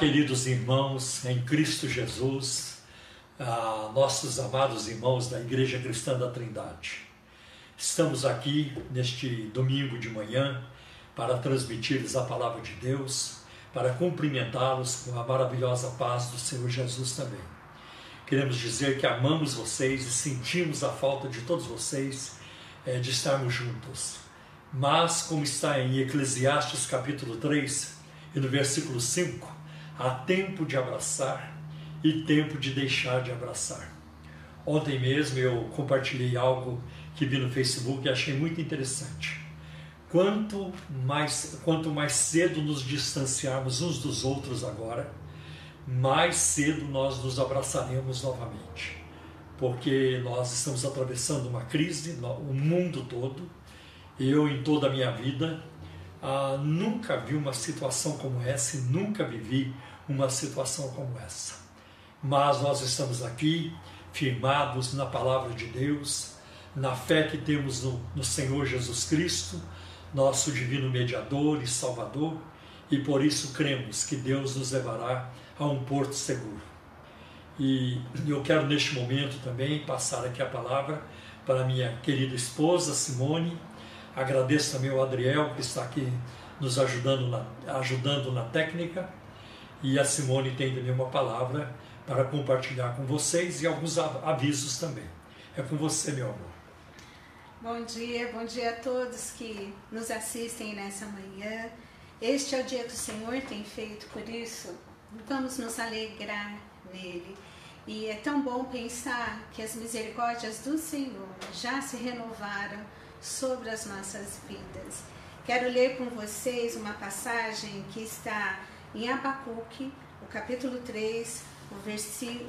Queridos irmãos em Cristo Jesus, ah, nossos amados irmãos da Igreja Cristã da Trindade, estamos aqui neste domingo de manhã para transmitir-lhes a palavra de Deus, para cumprimentá-los com a maravilhosa paz do Senhor Jesus também. Queremos dizer que amamos vocês e sentimos a falta de todos vocês é, de estarmos juntos. Mas, como está em Eclesiastes capítulo 3 e no versículo 5, Há tempo de abraçar e tempo de deixar de abraçar. Ontem mesmo eu compartilhei algo que vi no Facebook e achei muito interessante. Quanto mais, quanto mais cedo nos distanciarmos uns dos outros agora, mais cedo nós nos abraçaremos novamente. Porque nós estamos atravessando uma crise, o mundo todo. Eu, em toda a minha vida, ah, nunca vi uma situação como essa e nunca vivi uma situação como essa. Mas nós estamos aqui firmados na palavra de Deus, na fé que temos no, no Senhor Jesus Cristo, nosso divino mediador e salvador, e por isso cremos que Deus nos levará a um porto seguro. E eu quero neste momento também passar aqui a palavra para minha querida esposa Simone. Agradeço também ao Adriel que está aqui nos ajudando na, ajudando na técnica e a Simone tem também uma palavra para compartilhar com vocês e alguns avisos também. É com você, meu amor. Bom dia, bom dia a todos que nos assistem nessa manhã. Este é o dia que o Senhor tem feito, por isso vamos nos alegrar nele. E é tão bom pensar que as misericórdias do Senhor já se renovaram sobre as nossas vidas. Quero ler com vocês uma passagem que está em Abacuque, o capítulo 3,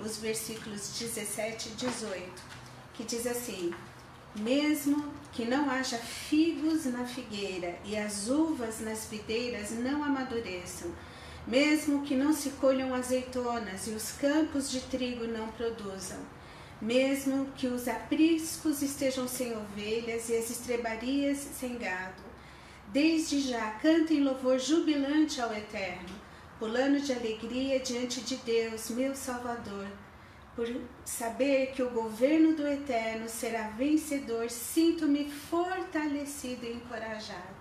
os versículos 17 e 18, que diz assim: Mesmo que não haja figos na figueira e as uvas nas videiras não amadureçam, mesmo que não se colham azeitonas e os campos de trigo não produzam, mesmo que os apriscos estejam sem ovelhas e as estrebarias sem gado, desde já cantem louvor jubilante ao Eterno pulando de alegria diante de Deus, meu Salvador, por saber que o governo do Eterno será vencedor, sinto-me fortalecido e encorajado.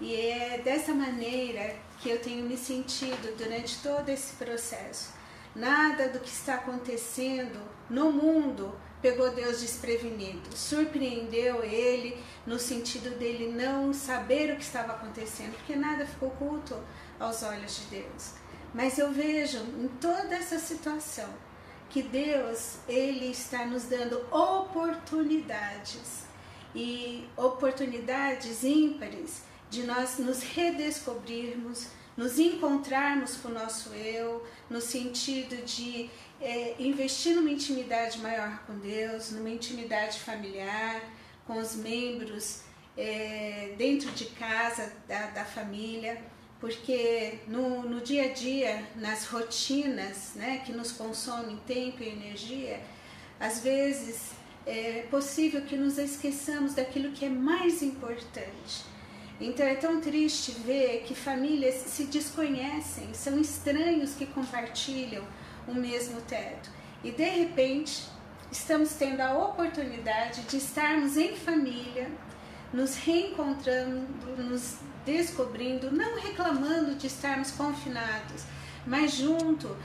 E é dessa maneira que eu tenho me sentido durante todo esse processo. Nada do que está acontecendo no mundo pegou Deus desprevenido, surpreendeu ele no sentido dele não saber o que estava acontecendo, porque nada ficou oculto aos olhos de Deus. Mas eu vejo em toda essa situação que Deus ele está nos dando oportunidades e oportunidades ímpares de nós nos redescobrirmos, nos encontrarmos com o nosso eu, no sentido de é, investir numa intimidade maior com Deus, numa intimidade familiar, com os membros é, dentro de casa, da, da família porque no, no dia a dia, nas rotinas né, que nos consomem tempo e energia, às vezes é possível que nos esqueçamos daquilo que é mais importante. Então é tão triste ver que famílias se desconhecem, são estranhos que compartilham o mesmo teto. E de repente estamos tendo a oportunidade de estarmos em família, nos reencontrando, nos descobrindo, não reclamando de estarmos confinados, mas junto,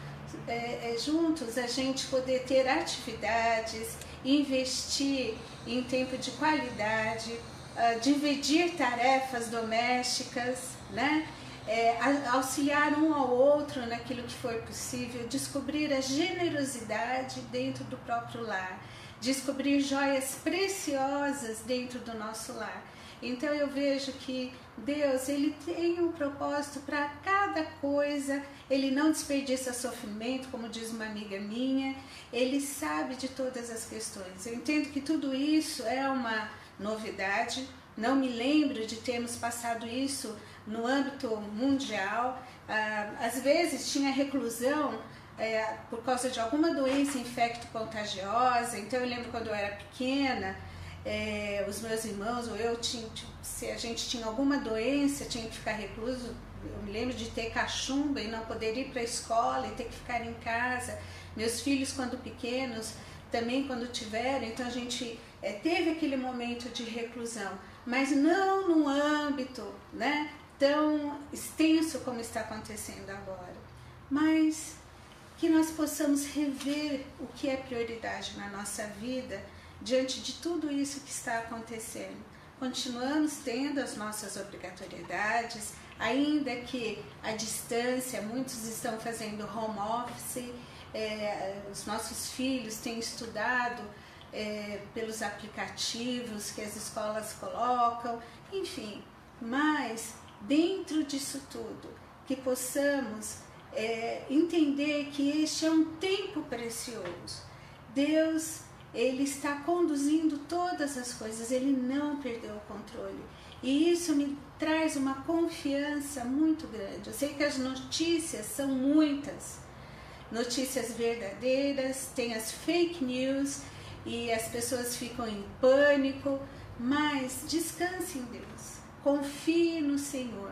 é, é, juntos a gente poder ter atividades, investir em tempo de qualidade, uh, dividir tarefas domésticas, né? É, auxiliar um ao outro naquilo que for possível, descobrir a generosidade dentro do próprio lar, descobrir joias preciosas dentro do nosso lar. Então eu vejo que Deus, ele tem um propósito para cada coisa, ele não desperdiça sofrimento, como diz uma amiga minha, ele sabe de todas as questões. Eu entendo que tudo isso é uma novidade, não me lembro de termos passado isso no âmbito mundial. Ah, às vezes tinha reclusão é, por causa de alguma doença infecto-contagiosa, então eu lembro quando eu era pequena é, os meus irmãos ou eu, tinha, se a gente tinha alguma doença, tinha que ficar recluso eu me lembro de ter cachumba e não poder ir para a escola e ter que ficar em casa. Meus filhos, quando pequenos, também quando tiveram, então a gente é, teve aquele momento de reclusão, mas não num âmbito né, tão extenso como está acontecendo agora. Mas que nós possamos rever o que é prioridade na nossa vida diante de tudo isso que está acontecendo. Continuamos tendo as nossas obrigatoriedades, ainda que à distância, muitos estão fazendo home office, é, os nossos filhos têm estudado é, pelos aplicativos que as escolas colocam, enfim, mas dentro disso tudo, que possamos é, entender que este é um tempo precioso. Deus, Ele está conduzindo todas as coisas, Ele não perdeu o controle. E isso me traz uma confiança muito grande. Eu sei que as notícias são muitas, notícias verdadeiras, tem as fake news e as pessoas ficam em pânico, mas descanse em Deus, confie no Senhor.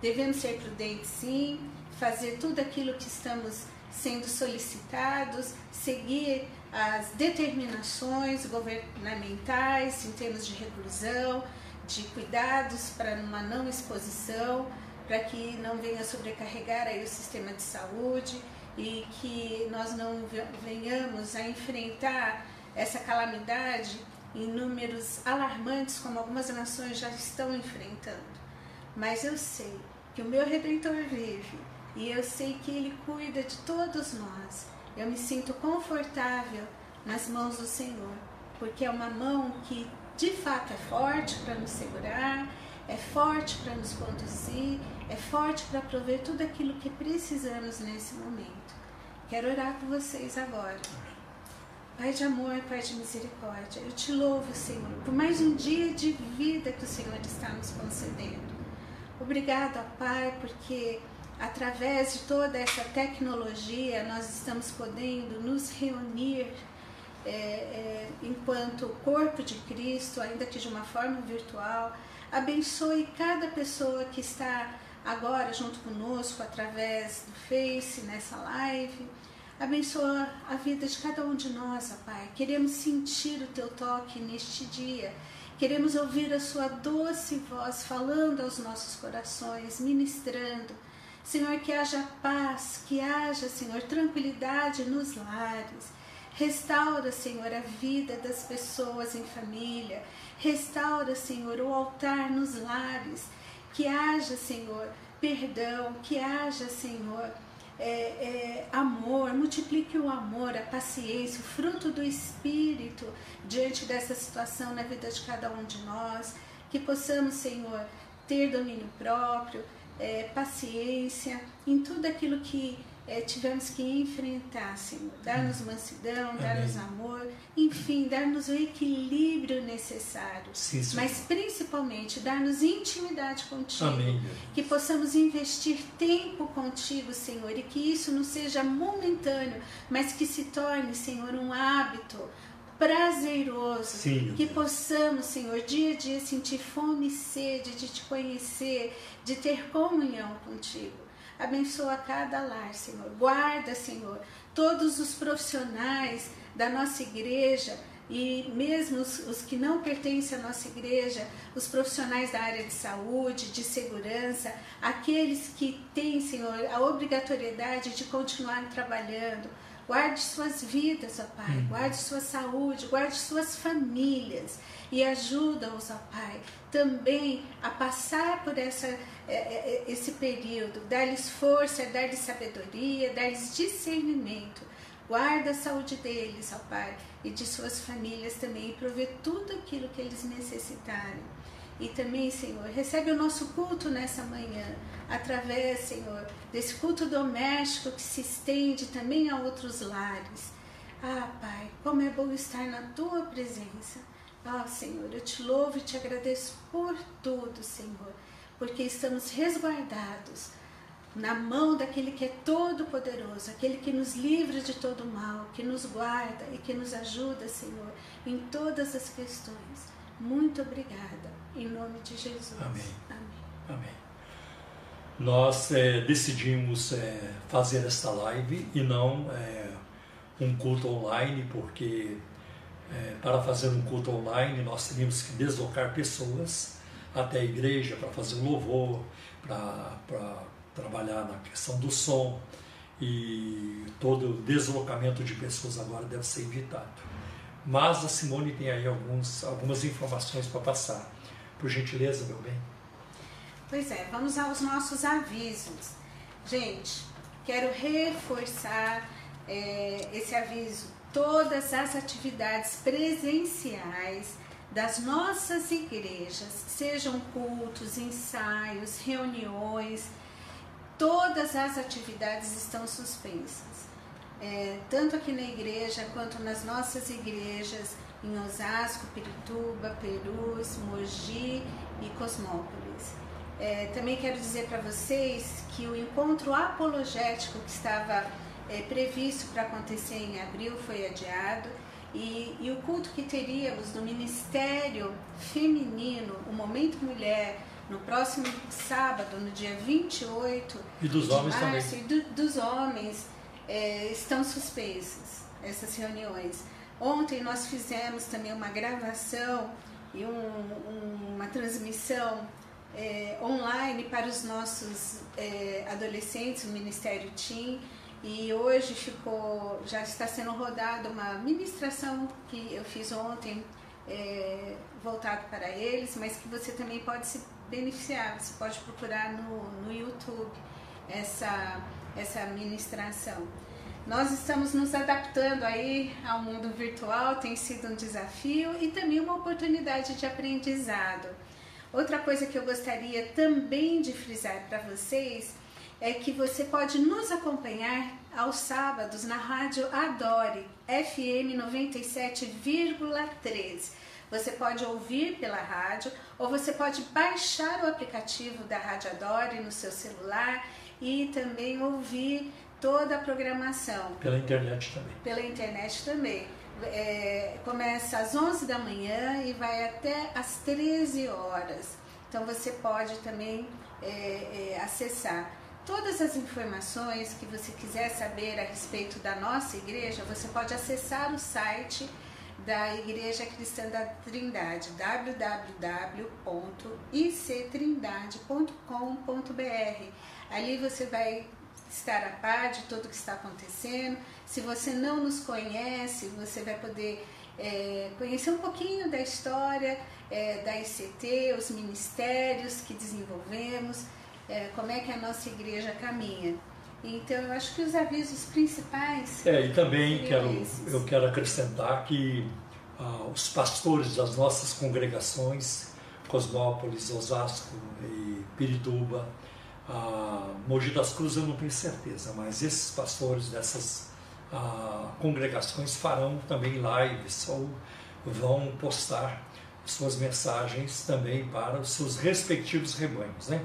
Devemos ser prudentes, sim, fazer tudo aquilo que estamos sendo solicitados, seguir as determinações governamentais em termos de reclusão, de cuidados para uma não exposição, para que não venha sobrecarregar aí o sistema de saúde e que nós não venhamos a enfrentar essa calamidade em números alarmantes como algumas nações já estão enfrentando. Mas eu sei que o meu Redentor vive e eu sei que Ele cuida de todos nós. Eu me sinto confortável nas mãos do Senhor, porque é uma mão que de fato é forte para nos segurar, é forte para nos conduzir, é forte para prover tudo aquilo que precisamos nesse momento. Quero orar por vocês agora. Pai de amor, Pai de misericórdia, eu te louvo, Senhor, por mais um dia de vida que o Senhor está nos concedendo. Obrigado, Pai, porque através de toda essa tecnologia nós estamos podendo nos reunir é, é, enquanto corpo de Cristo, ainda que de uma forma virtual. Abençoe cada pessoa que está agora junto conosco através do Face, nessa live Abençoa a vida de cada um de nós, Pai. Queremos sentir o teu toque neste dia. Queremos ouvir a sua doce voz falando aos nossos corações, ministrando. Senhor, que haja paz, que haja, Senhor, tranquilidade nos lares. Restaura, Senhor, a vida das pessoas em família. Restaura, Senhor, o altar nos lares. Que haja, Senhor, perdão. Que haja, Senhor, é, é, amor, multiplique o amor, a paciência, o fruto do Espírito diante dessa situação na vida de cada um de nós, que possamos, Senhor, ter domínio próprio, é, paciência em tudo aquilo que é, tivemos que enfrentar, Senhor. Dar-nos mansidão, dar-nos amor, enfim, dar-nos o equilíbrio necessário. Sim, mas principalmente dar-nos intimidade contigo. Amém. Que possamos investir tempo contigo, Senhor, e que isso não seja momentâneo, mas que se torne, Senhor, um hábito prazeroso, Sim, que possamos, Senhor, dia a dia sentir fome e sede de te conhecer, de ter comunhão contigo. Abençoa cada lar, Senhor. Guarda, Senhor, todos os profissionais da nossa igreja e mesmo os, os, que não pertencem à nossa igreja, os profissionais da área de saúde, de segurança, aqueles que têm, Senhor, a obrigatoriedade de continuar trabalhando. Guarde suas vidas, ó Pai, uhum. guarde sua saúde, guarde suas famílias e ajuda-os, ó Pai, também a passar por essa, é, é, é, esse período, dar-lhes força, dar-lhes sabedoria, dar-lhes discernimento. Guarda a saúde deles, ó Pai, e de suas famílias também, e prover tudo aquilo que eles necessitarem. E também, Senhor, recebe o nosso culto nessa manhã, através, Senhor, desse culto doméstico que se estende também a outros lares. Ah, Pai, como é bom estar na tua presença. Ah, Senhor, eu te louvo e te agradeço por tudo, Senhor, porque estamos resguardados na mão daquele que é todo poderoso, aquele que nos livra de todo mal, que nos guarda e que nos ajuda, Senhor, em todas as questões. Muito obrigada, em nome de Jesus. Amém. Amém. Amém. nós é, decidimos é, fazer esta live e não é, um culto online, porque é, para fazer um culto online nós teríamos que deslocar pessoas até a igreja para fazer um louvor, para trabalhar na questão do som e todo o deslocamento de pessoas agora deve ser evitado. Mas a Simone tem aí alguns, algumas informações para passar. Por gentileza, meu bem. Pois é, vamos aos nossos avisos. Gente, quero reforçar é, esse aviso. Todas as atividades presenciais das nossas igrejas, sejam cultos, ensaios, reuniões, todas as atividades estão suspensas. É, tanto aqui na igreja quanto nas nossas igrejas em Osasco, Pirituba, Perus, Mogi e Cosmópolis. É, também quero dizer para vocês que o encontro apologético que estava é, previsto para acontecer em abril foi adiado e, e, o culto que teríamos no Ministério Feminino, o Momento Mulher, no próximo sábado, no dia 28 e dos de homens março, também. e do, dos homens, é, estão suspensas essas reuniões. Ontem nós fizemos também uma gravação e um, um, uma transmissão é, online para os nossos é, adolescentes, o Ministério TIM, e hoje ficou, já está sendo rodada uma ministração que eu fiz ontem, é, voltado para eles, mas que você também pode se beneficiar, você pode procurar no, no YouTube essa, essa ministração. Nós estamos nos adaptando aí ao mundo virtual, tem sido um desafio e também uma oportunidade de aprendizado. Outra coisa que eu gostaria também de frisar para vocês é que você pode nos acompanhar aos sábados na rádio Adore FM 97,3. Você pode ouvir pela rádio ou você pode baixar o aplicativo da Rádio Adore no seu celular e também ouvir toda a programação. Pela internet também. Pela internet também. É, começa às 11 da manhã e vai até às 13 horas. Então você pode também é, é, acessar. Todas as informações que você quiser saber a respeito da nossa igreja, você pode acessar o site da Igreja Cristã da Trindade, www.ictrindade.com.br. Ali você vai estar a par de tudo que está acontecendo. Se você não nos conhece, você vai poder é, conhecer um pouquinho da história é, da ICT, os ministérios que desenvolvemos é, como é que a nossa igreja caminha. Então, eu acho que os avisos principais. É, e também quero, eu quero acrescentar que ah, os pastores das nossas congregações, Cosmópolis, Osasco e Pirituba, ah, Mogi das Cruzes eu não tenho certeza, mas esses pastores dessas ah, congregações farão também lives ou vão postar suas mensagens também para os seus respectivos rebanhos, né?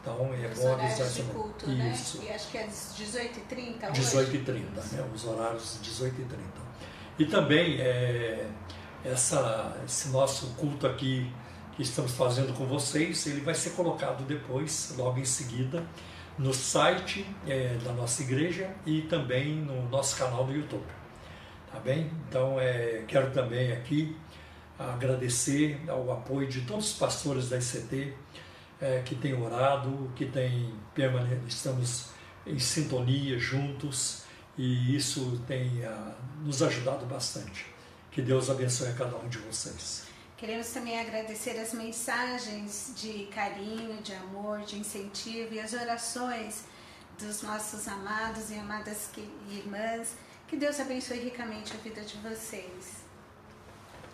Então é os bom avisar de culto, né? Isso. E acho que é 18h30 18h30, né? Os horários 18h30. E também é, essa, esse nosso culto aqui que estamos fazendo com vocês, ele vai ser colocado depois, logo em seguida, no site é, da nossa igreja e também no nosso canal do YouTube. Tá bem? Então é, quero também aqui agradecer ao apoio de todos os pastores da ICT, é, que tem orado, que tem permanecido, estamos em sintonia juntos e isso tem uh, nos ajudado bastante. Que Deus abençoe a cada um de vocês. Queremos também agradecer as mensagens de carinho, de amor, de incentivo e as orações dos nossos amados e amadas irmãs. Que Deus abençoe ricamente a vida de vocês.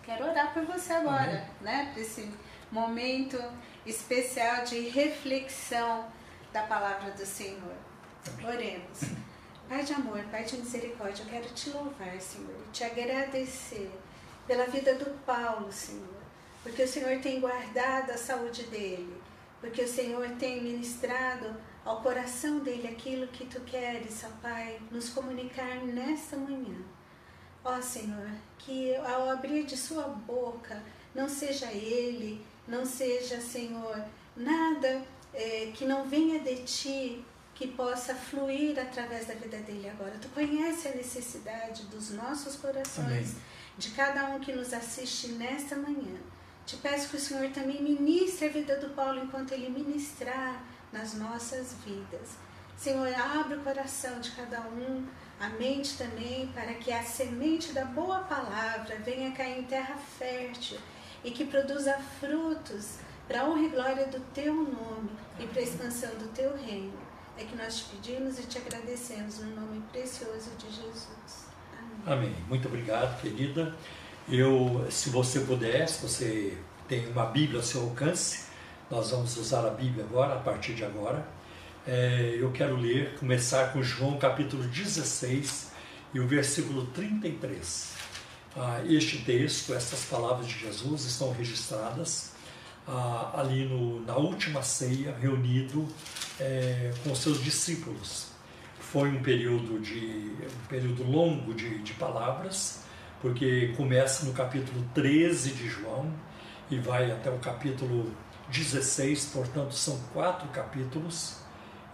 Quero orar por você agora, Amém. né? Para esse momento especial de reflexão da palavra do Senhor. Oremos. Pai de amor, Pai de misericórdia, eu quero te louvar, Senhor, te agradecer pela vida do Paulo, Senhor, porque o Senhor tem guardado a saúde dele, porque o Senhor tem ministrado ao coração dele aquilo que tu queres, ó Pai, nos comunicar nesta manhã. Ó Senhor, que ao abrir de sua boca, não seja ele não seja, Senhor, nada é, que não venha de ti, que possa fluir através da vida dele agora. Tu conhece a necessidade dos nossos corações, Amém. de cada um que nos assiste nesta manhã. Te peço que o Senhor também ministre a vida do Paulo enquanto ele ministrar nas nossas vidas. Senhor, abre o coração de cada um, a mente também, para que a semente da boa palavra venha cair em terra fértil e que produza frutos para a honra e glória do teu nome e para a expansão do teu reino. É que nós te pedimos e te agradecemos no nome precioso de Jesus. Amém. Amém. Muito obrigado, querida. Eu, se você puder, se você tem uma Bíblia ao seu alcance, nós vamos usar a Bíblia agora, a partir de agora. É, eu quero ler, começar com João capítulo 16 e o versículo 33. Ah, este texto, essas palavras de Jesus estão registradas ah, ali no, na última ceia, reunido é, com seus discípulos. Foi um período, de, um período longo de, de palavras, porque começa no capítulo 13 de João e vai até o capítulo 16, portanto são quatro capítulos.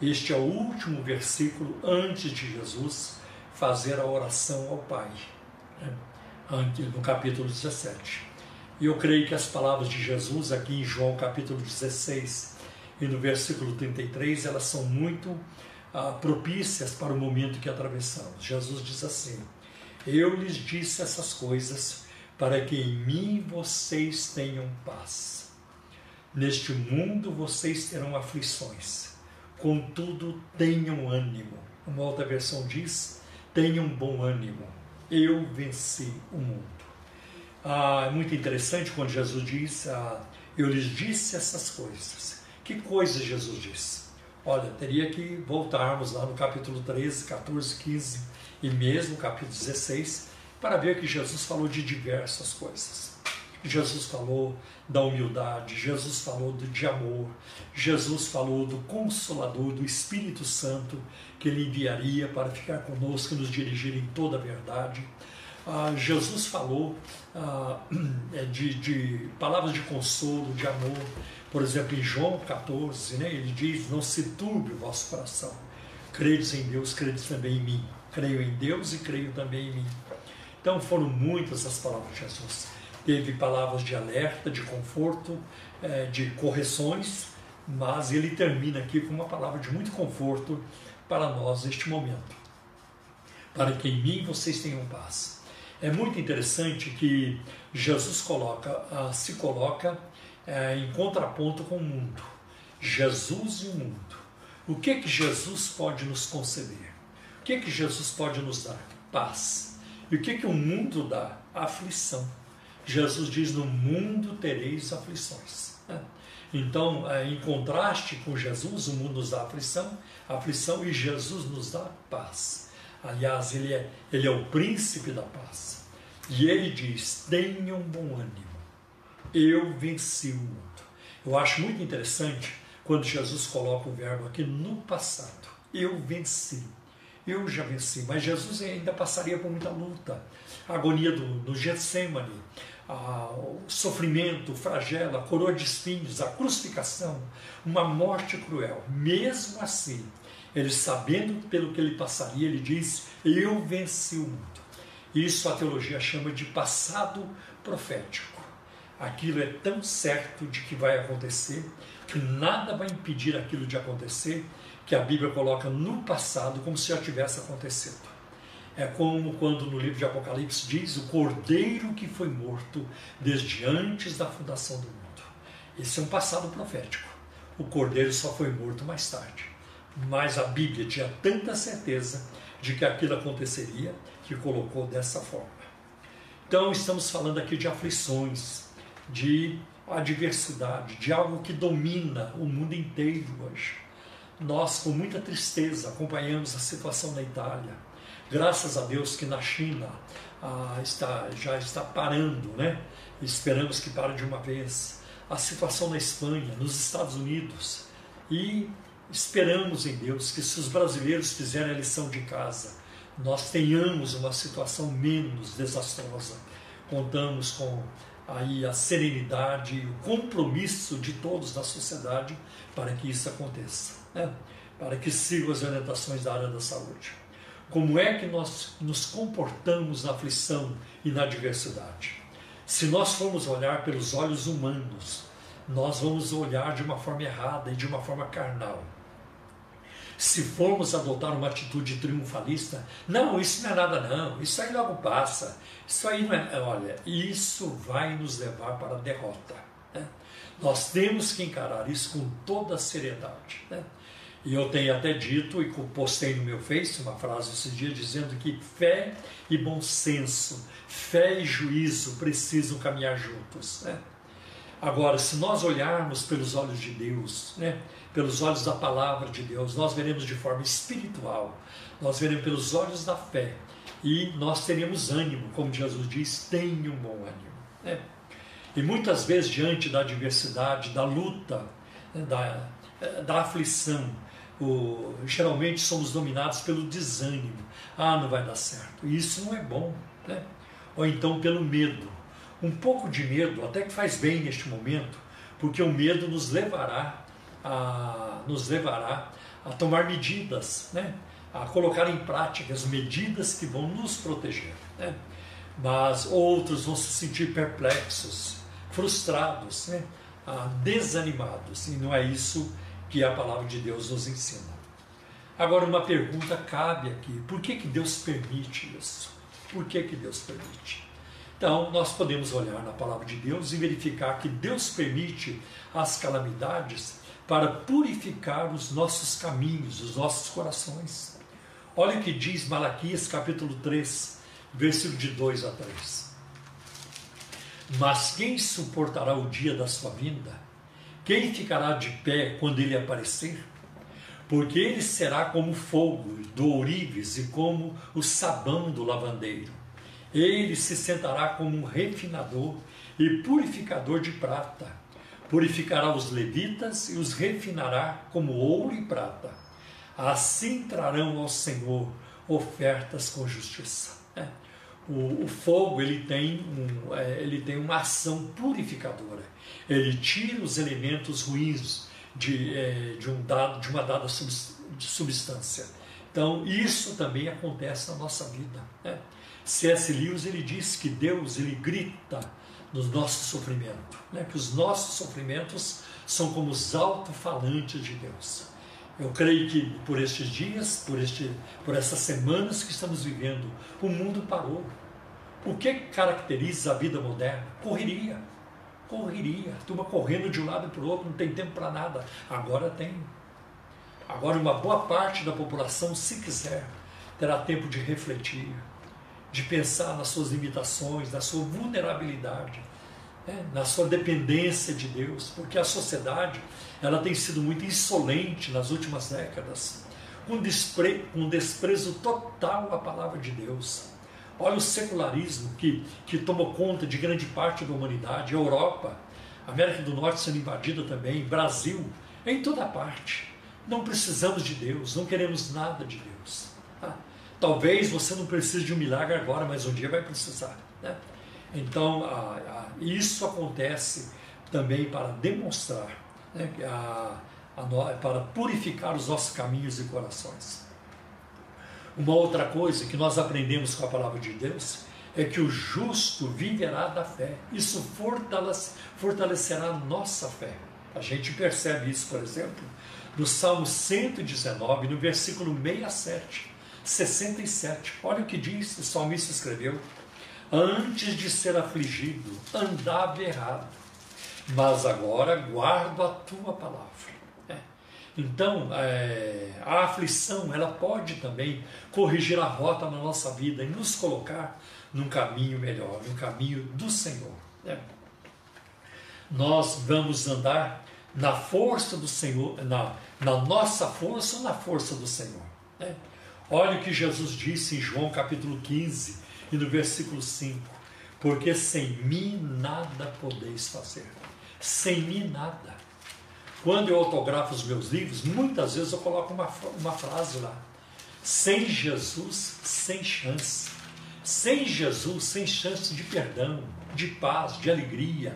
Este é o último versículo antes de Jesus fazer a oração ao Pai, né? no capítulo 17. E eu creio que as palavras de Jesus aqui em João capítulo 16 e no versículo 33, elas são muito ah, propícias para o momento que atravessamos. Jesus diz assim: Eu lhes disse essas coisas para que em mim vocês tenham paz. Neste mundo vocês terão aflições, contudo tenham ânimo. Uma outra versão diz: tenham bom ânimo, eu venci o mundo. Ah, é muito interessante quando Jesus diz: ah, Eu lhes disse essas coisas. Que coisas Jesus disse? Olha, teria que voltarmos lá no capítulo 13, 14, 15 e mesmo capítulo 16 para ver que Jesus falou de diversas coisas. Jesus falou da humildade, Jesus falou de amor, Jesus falou do Consolador, do Espírito Santo, que ele enviaria para ficar conosco e nos dirigir em toda a verdade. Ah, Jesus falou ah, é, de, de, palavras de consolo, de amor. Por exemplo, em João 14, né, ele diz: Não se turbe o vosso coração. Credes em Deus, credes também em mim. Creio em Deus e creio também em mim. Então foram muitas as palavras de Jesus. Teve palavras de alerta, de conforto, é, de correções, mas ele termina aqui com uma palavra de muito conforto para nós neste momento. Para que em mim vocês tenham paz. É muito interessante que Jesus coloca, uh, se coloca uh, em contraponto com o mundo. Jesus e o mundo. O que que Jesus pode nos conceder? Que que Jesus pode nos dar? Paz. E o que que o mundo dá? Aflição. Jesus diz: No mundo tereis aflições. Então, uh, em contraste com Jesus, o mundo nos dá aflição, aflição e Jesus nos dá paz. Aliás, ele é, ele é o príncipe da paz. E ele diz: tenham bom ânimo, eu venci o mundo. Eu acho muito interessante quando Jesus coloca o verbo aqui no passado: eu venci. Eu já venci, mas Jesus ainda passaria por muita luta. A agonia do, do Getsemane, a, o sofrimento, o flagelo, a coroa de espinhos, a crucificação, uma morte cruel. Mesmo assim, ele sabendo pelo que ele passaria, ele diz: Eu venci o mundo. Isso a teologia chama de passado profético. Aquilo é tão certo de que vai acontecer que nada vai impedir aquilo de acontecer, que a Bíblia coloca no passado como se já tivesse acontecido. É como quando no livro de Apocalipse diz o cordeiro que foi morto desde antes da fundação do mundo. Esse é um passado profético. O cordeiro só foi morto mais tarde mas a Bíblia tinha tanta certeza de que aquilo aconteceria que colocou dessa forma. Então, estamos falando aqui de aflições, de adversidade, de algo que domina o mundo inteiro hoje. Nós, com muita tristeza, acompanhamos a situação na Itália. Graças a Deus que na China ah, está, já está parando, né? Esperamos que pare de uma vez. A situação na Espanha, nos Estados Unidos e Esperamos em Deus que, se os brasileiros fizerem a lição de casa, nós tenhamos uma situação menos desastrosa. Contamos com aí a serenidade, o compromisso de todos da sociedade para que isso aconteça, né? para que sigam as orientações da área da saúde. Como é que nós nos comportamos na aflição e na adversidade? Se nós formos olhar pelos olhos humanos, nós vamos olhar de uma forma errada e de uma forma carnal. Se formos adotar uma atitude triunfalista, não, isso não é nada não, isso aí logo passa, isso aí não é. Olha, isso vai nos levar para a derrota. Né? Nós temos que encarar isso com toda a seriedade. Né? E eu tenho até dito e postei no meu Face uma frase esse dia dizendo que fé e bom senso, fé e juízo precisam caminhar juntos. Né? Agora, se nós olharmos pelos olhos de Deus, né, pelos olhos da palavra de Deus, nós veremos de forma espiritual, nós veremos pelos olhos da fé e nós teremos ânimo, como Jesus diz, tenha um bom ânimo. Né? E muitas vezes, diante da adversidade, da luta, né, da, da aflição, o, geralmente somos dominados pelo desânimo. Ah, não vai dar certo. Isso não é bom. Né? Ou então pelo medo um pouco de medo, até que faz bem neste momento, porque o medo nos levará a, nos levará a tomar medidas, né? a colocar em prática as medidas que vão nos proteger. Né? Mas outros vão se sentir perplexos, frustrados, né? ah, desanimados, e não é isso que a palavra de Deus nos ensina. Agora, uma pergunta cabe aqui: por que, que Deus permite isso? Por que, que Deus permite? Então, nós podemos olhar na palavra de Deus e verificar que Deus permite as calamidades para purificar os nossos caminhos, os nossos corações. Olha o que diz Malaquias capítulo 3, versículo de 2 a 3. Mas quem suportará o dia da sua vinda? Quem ficará de pé quando ele aparecer? Porque ele será como fogo do ourives e como o sabão do lavandeiro ele se sentará como um refinador e purificador de prata. Purificará os levitas e os refinará como ouro e prata. Assim trarão ao Senhor ofertas com justiça. É. O, o, fogo ele tem, um, é, ele tem uma ação purificadora. Ele tira os elementos ruins de, é, de, um dado, de uma dada substância. Então, isso também acontece na nossa vida. Né? C.S. Lewis ele diz que Deus ele grita no nosso sofrimento, né? que os nossos sofrimentos são como os alto-falantes de Deus. Eu creio que por estes dias, por, este, por essas semanas que estamos vivendo, o mundo parou. O que caracteriza a vida moderna? Correria. Correria. Turma correndo de um lado para o outro, não tem tempo para nada. Agora tem. Agora, uma boa parte da população, se quiser, terá tempo de refletir, de pensar nas suas limitações, na sua vulnerabilidade, né? na sua dependência de Deus, porque a sociedade ela tem sido muito insolente nas últimas décadas, com, despre, com desprezo total à palavra de Deus. Olha o secularismo que, que tomou conta de grande parte da humanidade, Europa, América do Norte sendo invadida também, Brasil, em toda parte. Não precisamos de Deus, não queremos nada de Deus. Talvez você não precise de um milagre agora, mas um dia vai precisar. Né? Então, a, a, isso acontece também para demonstrar, né, a, para purificar os nossos caminhos e corações. Uma outra coisa que nós aprendemos com a palavra de Deus é que o justo viverá da fé. Isso fortalece, fortalecerá a nossa fé. A gente percebe isso, por exemplo, no Salmo 119, no versículo 67 67. Olha o que diz, o salmista escreveu. Antes de ser afligido, andava errado, mas agora guardo a tua palavra. É. Então, é, a aflição, ela pode também corrigir a rota na nossa vida e nos colocar num caminho melhor, num caminho do Senhor. É. Nós vamos andar na força do Senhor, na, na nossa força ou na força do Senhor. É. Olha o que Jesus disse em João capítulo 15 e no versículo 5: Porque sem mim nada podeis fazer. Sem mim nada. Quando eu autografo os meus livros, muitas vezes eu coloco uma, uma frase lá: Sem Jesus, sem chance. Sem Jesus, sem chance de perdão, de paz, de alegria.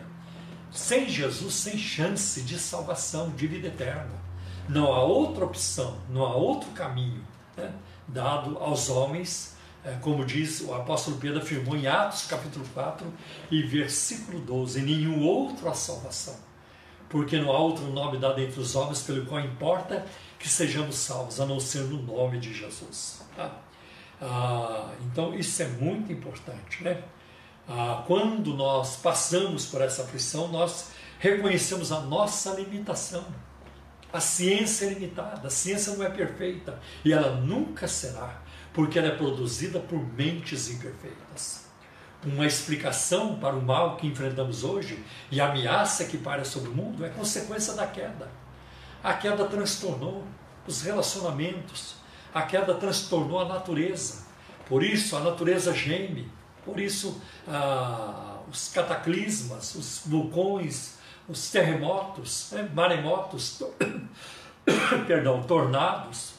Sem Jesus, sem chance de salvação, de vida eterna. Não há outra opção, não há outro caminho né, dado aos homens, é, como diz o apóstolo Pedro afirmou em Atos capítulo 4 e versículo 12: nenhum outro há salvação, porque não há outro nome dado entre os homens pelo qual importa que sejamos salvos, a não ser no nome de Jesus. Tá? Ah, então isso é muito importante, né? Ah, quando nós passamos por essa aflição, nós reconhecemos a nossa limitação. A ciência é limitada, a ciência não é perfeita e ela nunca será, porque ela é produzida por mentes imperfeitas. Uma explicação para o mal que enfrentamos hoje e a ameaça que para sobre o mundo é consequência da queda. A queda transtornou os relacionamentos, a queda transtornou a natureza. Por isso a natureza geme, por isso ah, os cataclismas, os vulcões, os terremotos, né, maremotos, perdão, tornados.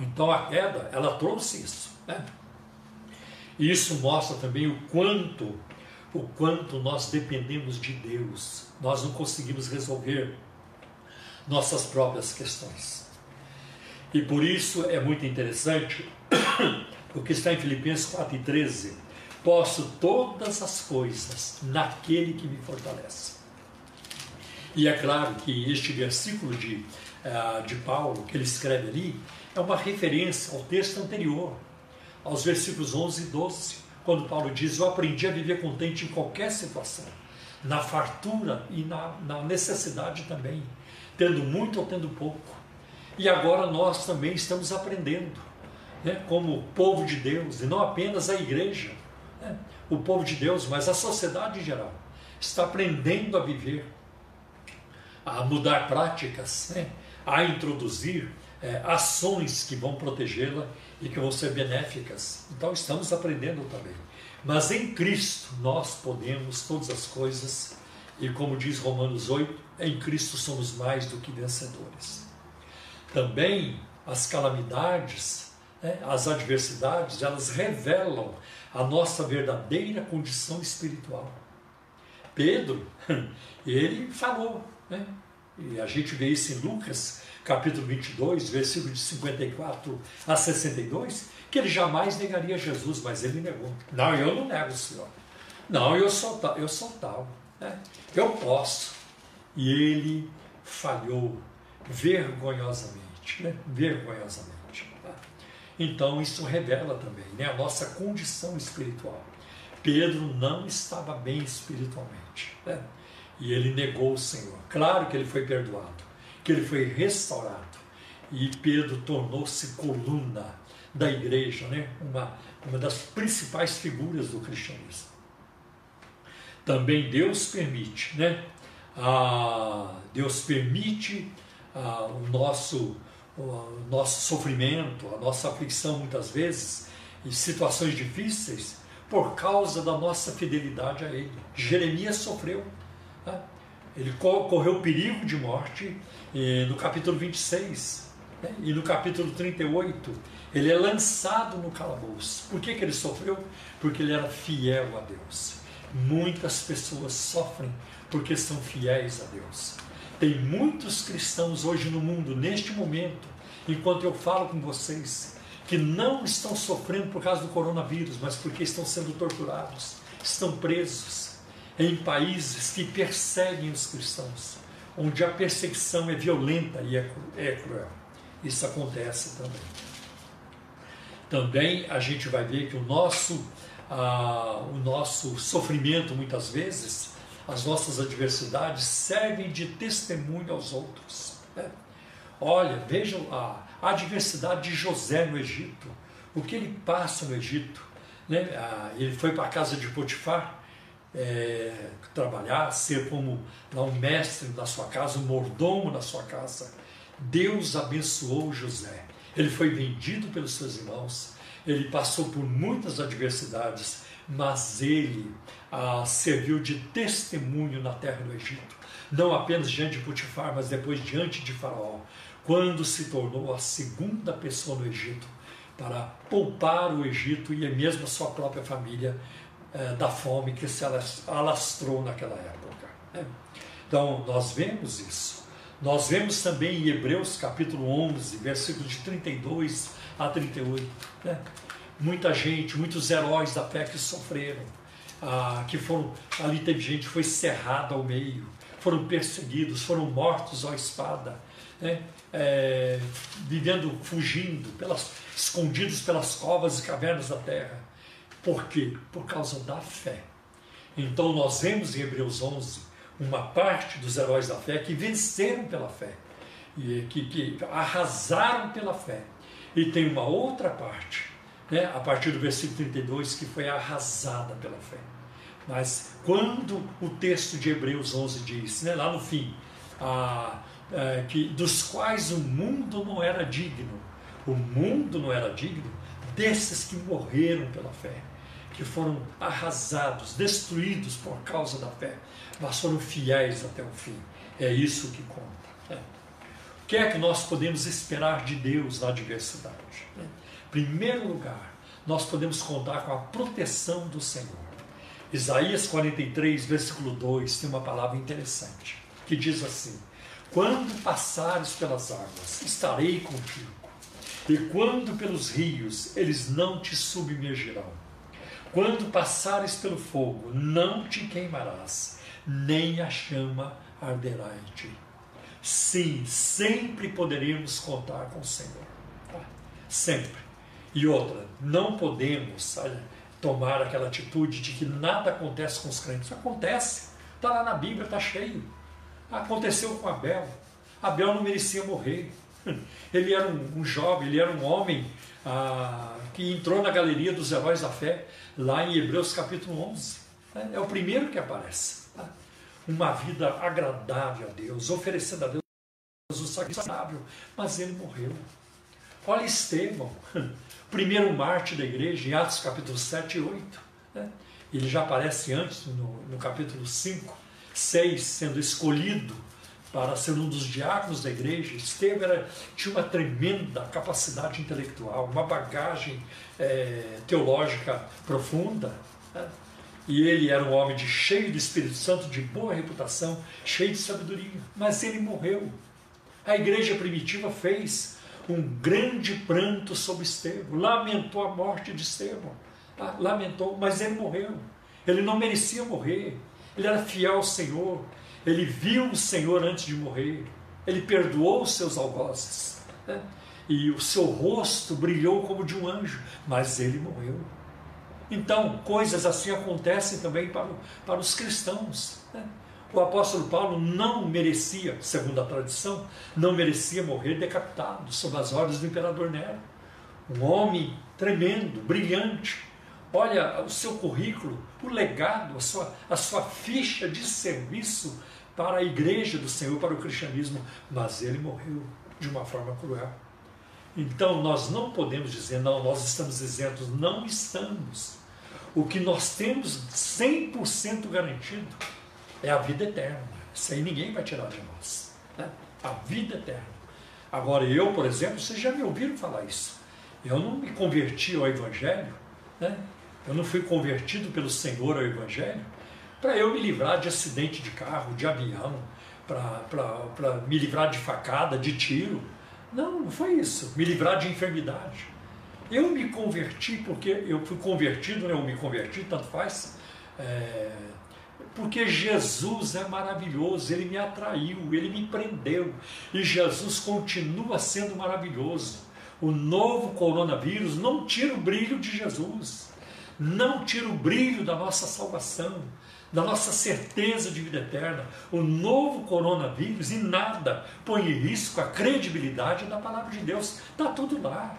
Então a queda, ela trouxe isso. Né? E isso mostra também o quanto, o quanto nós dependemos de Deus. Nós não conseguimos resolver nossas próprias questões. E por isso é muito interessante o que está em Filipenses 4,13. Posso todas as coisas naquele que me fortalece. E é claro que este versículo de, uh, de Paulo, que ele escreve ali, é uma referência ao texto anterior, aos versículos 11 e 12, quando Paulo diz: Eu aprendi a viver contente em qualquer situação, na fartura e na, na necessidade também, tendo muito ou tendo pouco. E agora nós também estamos aprendendo né, como povo de Deus, e não apenas a igreja, né, o povo de Deus, mas a sociedade em geral, está aprendendo a viver, a mudar práticas, né, a introduzir é, ações que vão protegê-la e que vão ser benéficas. Então estamos aprendendo também. Mas em Cristo nós podemos todas as coisas, e como diz Romanos 8, em Cristo somos mais do que vencedores. Também as calamidades né, as adversidades, elas revelam a nossa verdadeira condição espiritual. Pedro, ele falou, né? e a gente vê isso em Lucas, capítulo 22, versículo de 54 a 62, que ele jamais negaria Jesus, mas ele negou. Não, eu não nego o Senhor. Não, eu sou, eu sou tal. Né? Eu posso. E ele falhou vergonhosamente. Né? Vergonhosamente. Então isso revela também né, a nossa condição espiritual. Pedro não estava bem espiritualmente. Né? E ele negou o Senhor. Claro que ele foi perdoado, que ele foi restaurado. E Pedro tornou-se coluna da igreja, né? uma, uma das principais figuras do cristianismo. Também Deus permite, né? Ah, Deus permite ah, o nosso o nosso sofrimento, a nossa aflição muitas vezes, em situações difíceis, por causa da nossa fidelidade a Ele. Jeremias sofreu. Né? Ele correu perigo de morte no capítulo 26. Né? E no capítulo 38, ele é lançado no calabouço. Por que, que ele sofreu? Porque ele era fiel a Deus. Muitas pessoas sofrem porque são fiéis a Deus. Tem muitos cristãos hoje no mundo, neste momento, enquanto eu falo com vocês, que não estão sofrendo por causa do coronavírus, mas porque estão sendo torturados, estão presos em países que perseguem os cristãos, onde a perseguição é violenta e é, é cruel. Isso acontece também. Também a gente vai ver que o nosso, ah, o nosso sofrimento, muitas vezes, as nossas adversidades servem de testemunho aos outros. Né? Olha, vejam a, a adversidade de José no Egito, o que ele passa no Egito. Né? Ah, ele foi para a casa de Potifar é, trabalhar, ser como um mestre na sua casa, um mordomo na sua casa. Deus abençoou José. Ele foi vendido pelos seus irmãos, ele passou por muitas adversidades, mas ele ah, serviu de testemunho na terra do Egito, não apenas diante de Potifar, mas depois diante de Faraó, quando se tornou a segunda pessoa no Egito para poupar o Egito e mesmo a sua própria família é, da fome que se alastrou naquela época. Né? Então, nós vemos isso. Nós vemos também em Hebreus capítulo 11, versículos de 32 a 38. Né? Muita gente, muitos heróis da fé que sofreram, ah, que foram, ali teve gente que foi cerrada ao meio, foram perseguidos, foram mortos à espada, né? é, vivendo, fugindo, pelas, escondidos pelas covas e cavernas da terra. Por quê? Por causa da fé. Então nós vemos em Hebreus 11 uma parte dos heróis da fé que venceram pela fé, e que, que arrasaram pela fé. E tem uma outra parte, né, a partir do versículo 32, que foi arrasada pela fé. Mas quando o texto de Hebreus 11 diz, né, lá no fim, a, é, que, dos quais o mundo não era digno. O mundo não era digno desses que morreram pela fé, que foram arrasados, destruídos por causa da fé, mas foram fiéis até o fim. É isso que conta. Né? O que é que nós podemos esperar de Deus na adversidade? Né? Primeiro lugar, nós podemos contar com a proteção do Senhor. Isaías 43, versículo 2, tem uma palavra interessante, que diz assim: quando passares pelas águas, estarei contigo. E quando pelos rios, eles não te submergirão. Quando passares pelo fogo, não te queimarás, nem a chama arderá em ti. Sim, sempre poderemos contar com o Senhor. Sempre. E outra, não podemos tomar aquela atitude de que nada acontece com os crentes. Acontece. Está lá na Bíblia, está cheio. Aconteceu com Abel. Abel não merecia morrer. Ele era um, um jovem, ele era um homem ah, que entrou na galeria dos heróis da fé, lá em Hebreus capítulo 11. É, o primeiro que aparece. Tá? Uma vida agradável a Deus, oferecendo a Deus o sacrifício, mas ele morreu. Olha Estevão, primeiro mártir da igreja, em Atos capítulo 7 e 8. Né? Ele já aparece antes, no, no capítulo 5 6, sendo escolhido para ser um dos diáconos da igreja, Estevão era, tinha uma tremenda capacidade intelectual, uma bagagem é, teológica profunda. Né? E ele era um homem de, cheio do Espírito Santo, de boa reputação, cheio de sabedoria. Mas ele morreu. A igreja primitiva fez um grande pranto sobre Estevão, lamentou a morte de Estevão, tá? lamentou, mas ele morreu. Ele não merecia morrer. Ele era fiel ao Senhor. Ele viu o Senhor antes de morrer. Ele perdoou os seus algozes. Né? E o seu rosto brilhou como de um anjo. Mas ele morreu. Então, coisas assim acontecem também para, para os cristãos. Né? O apóstolo Paulo não merecia, segundo a tradição, não merecia morrer decapitado sob as ordens do imperador Nero. Um homem tremendo, brilhante, olha o seu currículo, o legado, a sua, a sua ficha de serviço para a igreja do Senhor, para o cristianismo, mas ele morreu de uma forma cruel. Então nós não podemos dizer, não, nós estamos isentos, não estamos. O que nós temos 100% garantido é a vida eterna. Isso aí ninguém vai tirar de nós. Né? A vida eterna. Agora, eu, por exemplo, vocês já me ouviram falar isso. Eu não me converti ao Evangelho né? Eu não fui convertido pelo Senhor ao Evangelho para eu me livrar de acidente de carro, de avião, para me livrar de facada, de tiro. Não, não foi isso. Me livrar de enfermidade. Eu me converti porque eu fui convertido, né? eu me converti, tanto faz. É, porque Jesus é maravilhoso, ele me atraiu, ele me prendeu e Jesus continua sendo maravilhoso. O novo coronavírus não tira o brilho de Jesus não tira o brilho da nossa salvação, da nossa certeza de vida eterna. O novo coronavírus em nada põe em risco a credibilidade da palavra de Deus. Está tudo lá,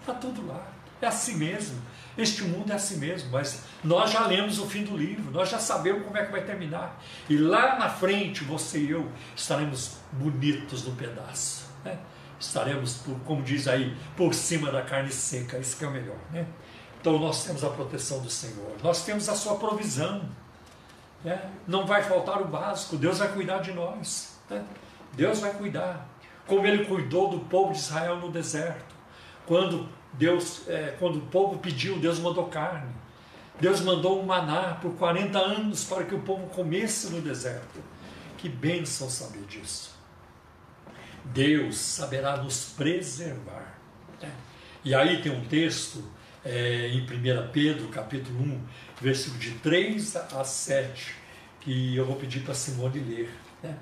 está tudo lá. É assim mesmo. Este mundo é assim mesmo, mas nós já lemos o fim do livro, nós já sabemos como é que vai terminar. E lá na frente, você e eu estaremos bonitos no pedaço. Né? Estaremos, por, como diz aí, por cima da carne seca. Isso que é o melhor. Né? Então nós temos a proteção do Senhor, nós temos a sua provisão. Né? Não vai faltar o básico, Deus vai cuidar de nós. Né? Deus vai cuidar. Como ele cuidou do povo de Israel no deserto. Quando Deus, é, quando o povo pediu, Deus mandou carne. Deus mandou um maná por 40 anos para que o povo comesse no deserto. Que bênção saber disso. Deus saberá nos preservar. Né? E aí tem um texto é, em 1 Pedro, capítulo 1, versículo de 3 a 7, que eu vou pedir para Simone ler. Né?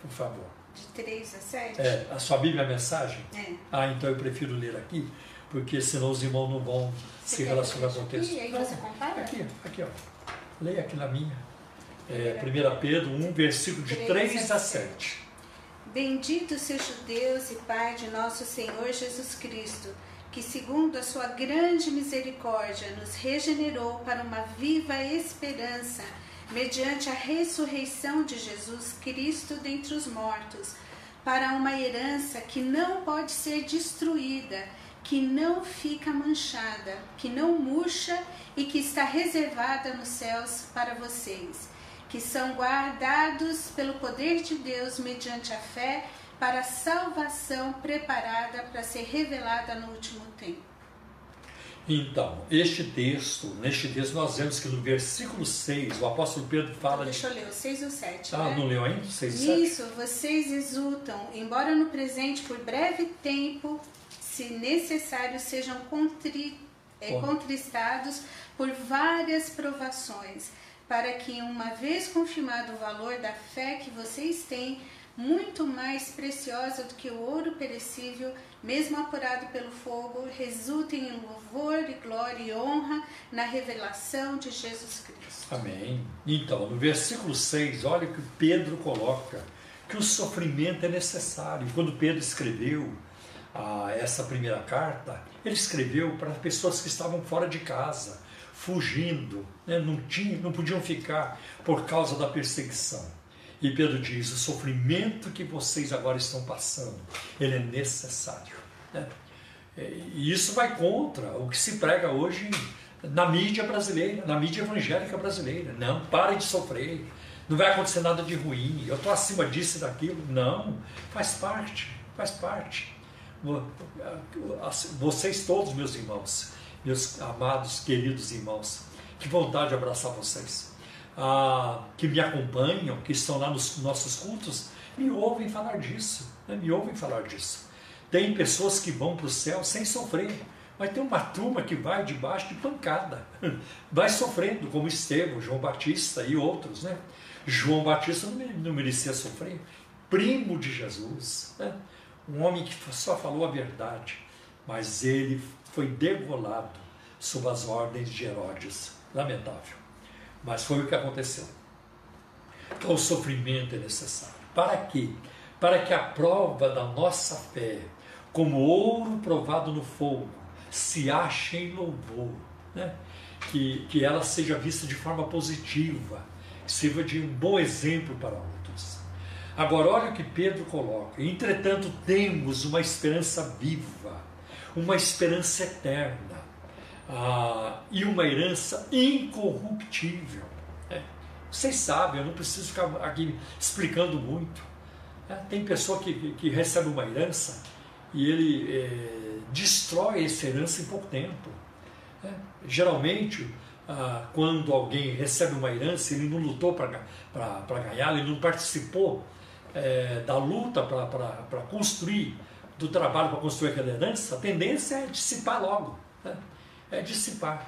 Por favor. De 3 a 7? É, a sua Bíblia é a mensagem? É. Ah, então eu prefiro ler aqui, porque senão os irmãos não vão Você se relacionar com o texto. aqui? Aí você compara? Aqui, aqui, ó. Leia aqui na minha. É, 1 Pedro 1, versículo de 3 a 7. Bendito seja Deus e Pai de nosso Senhor Jesus Cristo, que, segundo a sua grande misericórdia, nos regenerou para uma viva esperança, mediante a ressurreição de Jesus Cristo dentre os mortos, para uma herança que não pode ser destruída, que não fica manchada, que não murcha e que está reservada nos céus para vocês que são guardados pelo poder de Deus mediante a fé para a salvação preparada para ser revelada no último tempo. Então, este texto, neste texto nós vemos que no versículo 6, o apóstolo Pedro fala deixa eu ler o 6 e o 7. Ah, né? não leu ainda? 6 e 7? Nisso vocês exultam, embora no presente por breve tempo, se necessário, sejam contri, é, contristados por várias provações, para que, uma vez confirmado o valor da fé que vocês têm, muito mais preciosa do que o ouro perecível, mesmo apurado pelo fogo, resultem em louvor e glória e honra na revelação de Jesus Cristo. Amém. Então, no versículo 6, olha o que Pedro coloca, que o sofrimento é necessário. Quando Pedro escreveu ah, essa primeira carta, ele escreveu para pessoas que estavam fora de casa, fugindo, né? não, tinham, não podiam ficar por causa da perseguição. E Pedro diz: o sofrimento que vocês agora estão passando, ele é necessário. né? E isso vai contra o que se prega hoje na mídia brasileira, na mídia evangélica brasileira. Não, pare de sofrer, não vai acontecer nada de ruim, eu estou acima disso e daquilo. Não, faz parte, faz parte. Vocês todos, meus irmãos, meus amados, queridos irmãos, que vontade de abraçar vocês. Ah, que me acompanham, que estão lá nos nossos cultos, me ouvem falar disso, né? me ouvem falar disso. Tem pessoas que vão para o céu sem sofrer, mas tem uma turma que vai debaixo de pancada, vai sofrendo, como Estevão, João Batista e outros. Né? João Batista não, me- não merecia sofrer, primo de Jesus, né? Um homem que só falou a verdade, mas ele foi degolado sob as ordens de Herodes. Lamentável. Mas foi o que aconteceu. Então o sofrimento é necessário. Para quê? Para que a prova da nossa fé, como ouro provado no fogo, se ache em louvor. Né? Que, que ela seja vista de forma positiva, sirva de um bom exemplo para outros. Agora, olha o que Pedro coloca. Entretanto, temos uma esperança viva, uma esperança eterna ah, e uma herança incorruptível. né? Vocês sabem, eu não preciso ficar aqui explicando muito. né? Tem pessoa que, que, recebe uma herança e ele eh, destrói essa herança em pouco tempo. né? Geralmente, ah, quando alguém recebe uma herança, ele não lutou para ganhar, ele não participou eh, da luta para construir, do trabalho para construir aquela herança, a tendência é dissipar logo. né? É dissipar.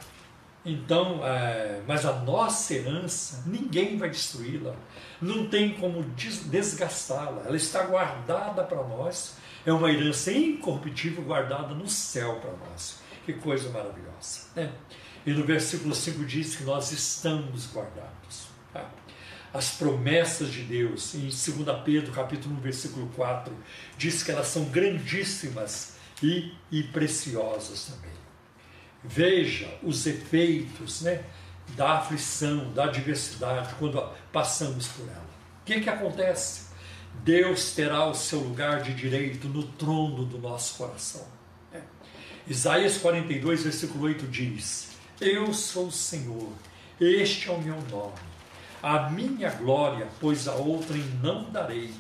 Então, é, mas a nossa herança, ninguém vai destruí-la, não tem como des- desgastá-la, ela está guardada para nós, é uma herança incorruptível guardada no céu para nós. Que coisa maravilhosa. Né? E no versículo 5 diz que nós estamos guardados. tá? As promessas de Deus, em 2 Pedro, capítulo 1, versículo 4, diz que elas são grandíssimas e, e preciosas também. Veja os efeitos né, da aflição, da adversidade, quando passamos por ela. O que, que acontece? Deus terá o seu lugar de direito no trono do nosso coração. né? Isaías 42, versículo 8 diz: Eu sou o Senhor, este é o meu nome, a minha glória, pois a outrem não darei,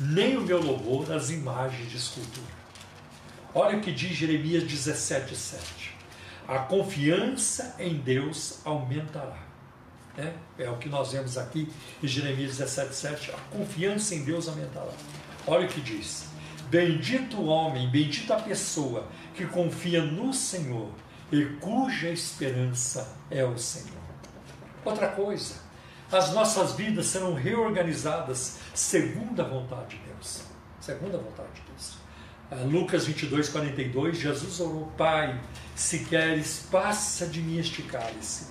nem o meu louvor às imagens de escultura. Olha o que diz Jeremias 17, 7. A confiança em Deus aumentará. É, é o que nós vemos aqui em Jeremias 17, 7. A confiança em Deus aumentará. Olha o que diz. Bendito o homem, bendita a pessoa que confia no Senhor e cuja esperança é o Senhor. Outra coisa, as nossas vidas serão reorganizadas segundo a vontade de Deus. Segundo a vontade de Deus. Ah, Lucas 22, 42, Jesus orou, Pai, se queres, passa de mim este cálice.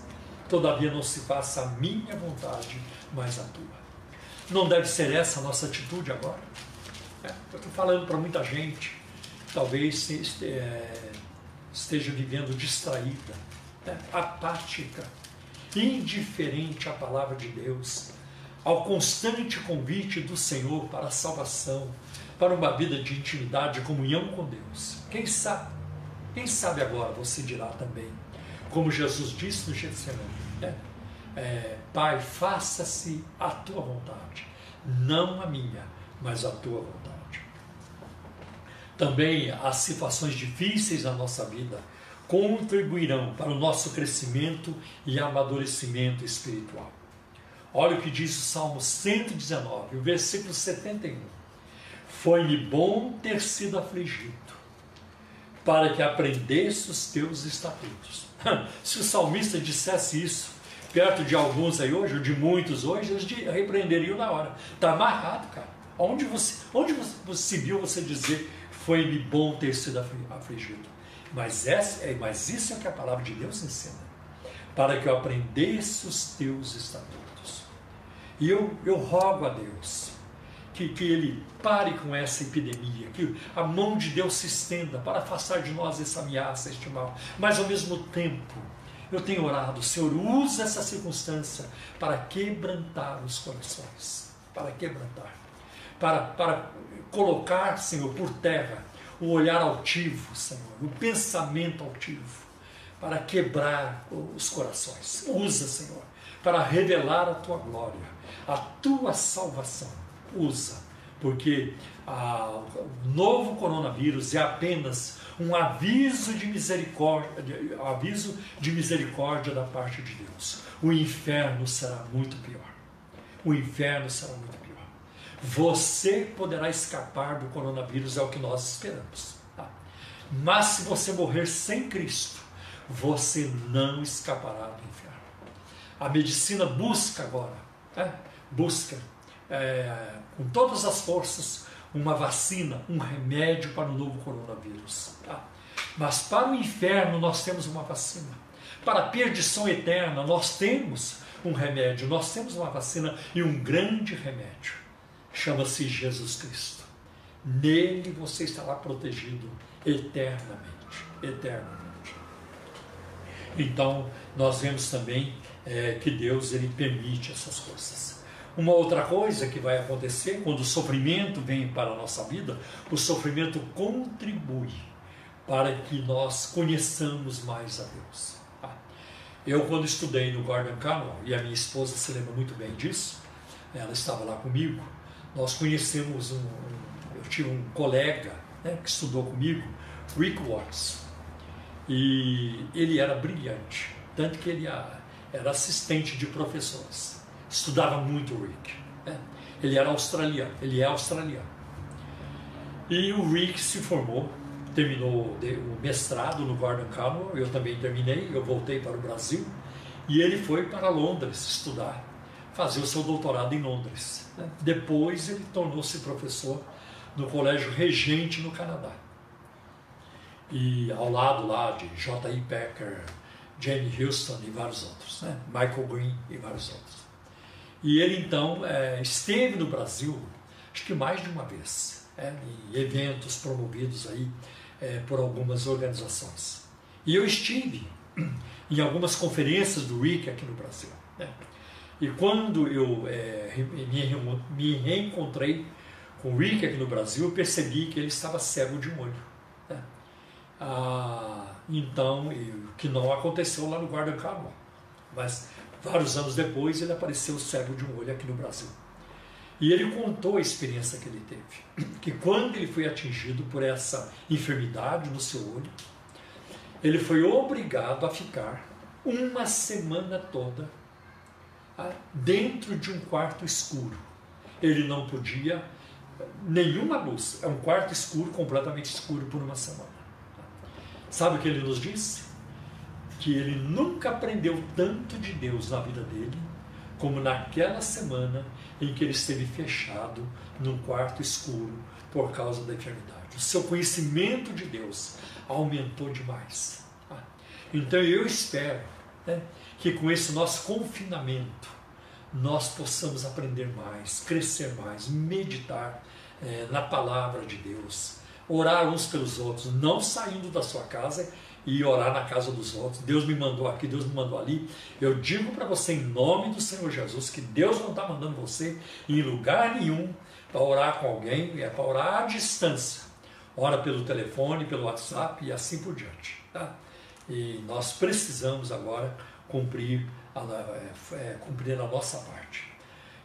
Todavia não se faça a minha vontade, mas a tua. Não deve ser essa a nossa atitude agora? É, eu estou falando para muita gente, talvez é, esteja vivendo distraída, né, apática, indiferente à palavra de Deus, ao constante convite do Senhor para a salvação, para uma vida de intimidade, de comunhão com Deus. Quem sabe? Quem sabe agora você dirá também, como Jesus disse no Getsemane, né? é, Pai, faça-se a tua vontade, não a minha, mas a tua vontade. Também as situações difíceis da nossa vida contribuirão para o nosso crescimento e amadurecimento espiritual. Olha o que diz o Salmo 119, o versículo 71. Foi-me bom ter sido afligido, para que aprendesse os teus estatutos. Se o salmista dissesse isso perto de alguns aí hoje, ou de muitos hoje, eles repreenderiam na hora. Está amarrado, cara. Onde você, onde você viu você dizer foi-me bom ter sido afligido? Mas, essa, é, mas isso é o que a palavra de Deus ensina. Para que eu aprendesse os teus estatutos. E eu, eu rogo a Deus que, que Ele pare com essa epidemia, que a mão de Deus se estenda para afastar de nós essa ameaça, este mal. Mas ao mesmo tempo, eu tenho orado, Senhor, usa essa circunstância para quebrantar os corações. Para quebrantar. Para, para colocar, Senhor, por terra o olhar altivo, Senhor, o pensamento altivo, para quebrar os corações. Usa, Senhor, para revelar a tua glória, a tua salvação. Usa, porque a, o novo coronavírus é apenas um aviso de misericórdia, aviso de misericórdia da parte de Deus. O inferno será muito pior. O inferno será muito. Você poderá escapar do coronavírus, é o que nós esperamos. Tá? Mas se você morrer sem Cristo, você não escapará do inferno. A medicina busca agora, né? busca é, com todas as forças uma vacina, um remédio para o novo coronavírus. Tá? Mas para o inferno nós temos uma vacina. Para a perdição eterna nós temos um remédio, nós temos uma vacina e um grande remédio chama-se Jesus Cristo. Nele você estará protegido eternamente, eternamente. Então, nós vemos também é, que Deus ele permite essas coisas. Uma outra coisa que vai acontecer quando o sofrimento vem para a nossa vida, o sofrimento contribui para que nós conheçamos mais a Deus. Tá? Eu, quando estudei no Gordon Canyon, e a minha esposa se lembra muito bem disso, ela estava lá comigo, nós conhecemos um, eu tive um colega né, que estudou comigo, Rick Watts, e ele era brilhante, tanto que ele era assistente de professores, estudava muito o Rick. Né? Ele era australiano, ele é australiano. E o Rick se formou, terminou o mestrado no Gordon Conwell, eu também terminei, eu voltei para o Brasil, e ele foi para Londres estudar fazer o seu doutorado em Londres. Né? Depois ele tornou-se professor no Colégio Regente no Canadá. E ao lado lá de J.I. Packer, Jane Houston e vários outros, né? Michael Green e vários outros. E ele então é, esteve no Brasil, acho que mais de uma vez, é, em eventos promovidos aí é, por algumas organizações. E eu estive em algumas conferências do RIC aqui no Brasil. Né? E quando eu é, me, reencontrei com o Rick aqui no Brasil, eu percebi que ele estava cego de um olho. Né? Ah, então, o que não aconteceu lá no Guarda Carmo. Mas vários anos depois ele apareceu cego de um olho aqui no Brasil. E ele contou a experiência que ele teve. Que quando ele foi atingido por essa enfermidade no seu olho, ele foi obrigado a ficar uma semana toda dentro de um quarto escuro. Ele não podia nenhuma luz, é um quarto escuro, completamente escuro por uma semana. Sabe o que ele nos disse? Que ele nunca aprendeu tanto de Deus na vida dele como naquela semana em que ele esteve fechado num quarto escuro por causa da enfermidade. O seu conhecimento de Deus aumentou demais. Então eu espero né, que com esse nosso confinamento nós possamos aprender mais, crescer mais, meditar é, na palavra de Deus, orar uns pelos outros, não saindo da sua casa e orar na casa dos outros. Deus me mandou aqui, Deus me mandou ali. Eu digo para você, em nome do Senhor Jesus, que Deus não está mandando você em lugar nenhum para orar com alguém, é para orar à distância. Ora pelo telefone, pelo WhatsApp e assim por diante. Tá? E nós precisamos agora cumprir a, é, é, cumprir a nossa parte.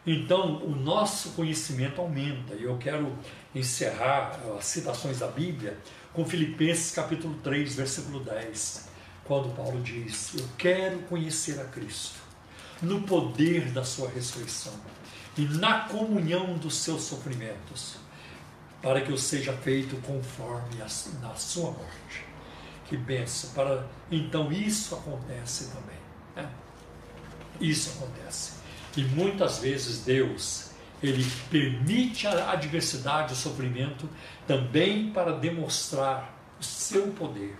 Então, o nosso conhecimento aumenta. E eu quero encerrar as citações da Bíblia com Filipenses capítulo 3, versículo 10, quando Paulo diz: Eu quero conhecer a Cristo no poder da sua ressurreição e na comunhão dos seus sofrimentos, para que eu seja feito conforme a, na sua morte. Que benção! Para então isso acontece também. Né? Isso acontece. E muitas vezes Deus ele permite a adversidade, o sofrimento, também para demonstrar o seu poder,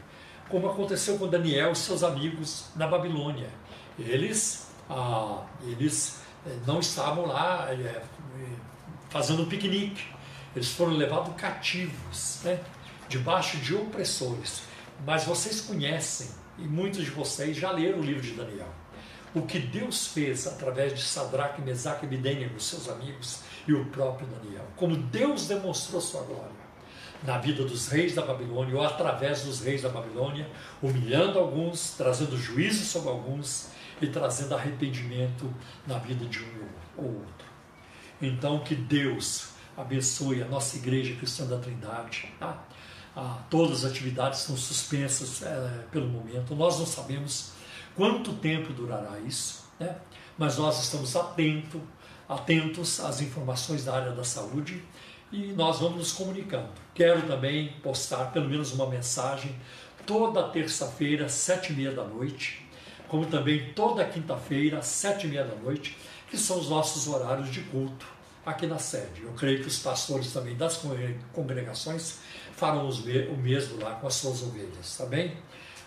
como aconteceu com Daniel e seus amigos na Babilônia. Eles, ah, eles eh, não estavam lá é, fazendo piquenique, eles foram levados cativos, né, debaixo de opressores. Mas vocês conhecem, e muitos de vocês já leram o livro de Daniel o que Deus fez através de Sadraque, Mesaque e Abidênego, seus amigos, e o próprio Daniel. Como Deus demonstrou sua glória na vida dos reis da Babilônia, ou através dos reis da Babilônia, humilhando alguns, trazendo juízo sobre alguns e trazendo arrependimento na vida de um ou outro. Então, que Deus abençoe a nossa igreja cristã da Trindade. Tá? Ah, todas as atividades são suspensas é, pelo momento. Nós não sabemos quanto tempo durará isso, né? mas nós estamos atento, atentos às informações da área da saúde e nós vamos nos comunicando. Quero também postar pelo menos uma mensagem toda terça-feira, sete e meia da noite, como também toda quinta-feira, sete e meia da noite, que são os nossos horários de culto aqui na sede. Eu creio que os pastores também das congregações farão o mesmo lá com as suas ovelhas, tá bem?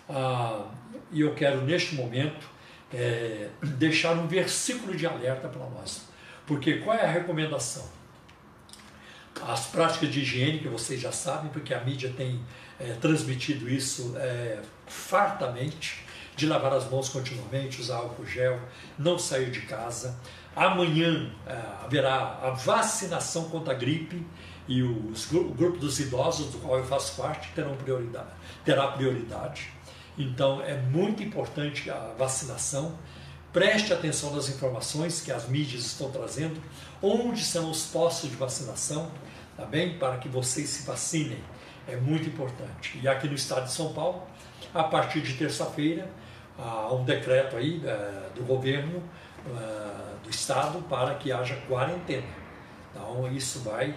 Ah, e eu quero neste momento é, deixar um versículo de alerta para nós. Porque qual é a recomendação? As práticas de higiene, que vocês já sabem, porque a mídia tem é, transmitido isso é, fartamente, de lavar as mãos continuamente, usar álcool gel, não sair de casa. Amanhã é, haverá a vacinação contra a gripe e os, o grupo dos idosos, do qual eu faço parte, terão prioridade, terá prioridade. Então é muito importante a vacinação. Preste atenção nas informações que as mídias estão trazendo, onde são os postos de vacinação, tá bem? Para que vocês se vacinem. É muito importante. E aqui no estado de São Paulo, a partir de terça-feira, há um decreto aí é, do governo é, do estado para que haja quarentena. Então isso vai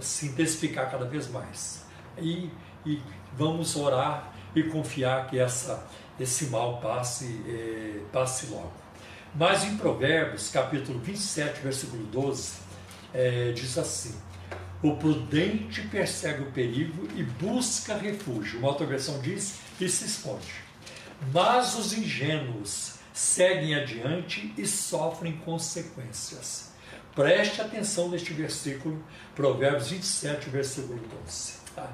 se intensificar cada vez mais. E, e vamos orar e confiar que essa, esse mal passe, eh, passe logo. Mas em Provérbios, capítulo 27, versículo 12, eh, diz assim: O prudente persegue o perigo e busca refúgio. Uma outra versão diz e se esconde. Mas os ingênuos seguem adiante e sofrem consequências. Preste atenção neste versículo, Provérbios 27, versículo 12. Tá?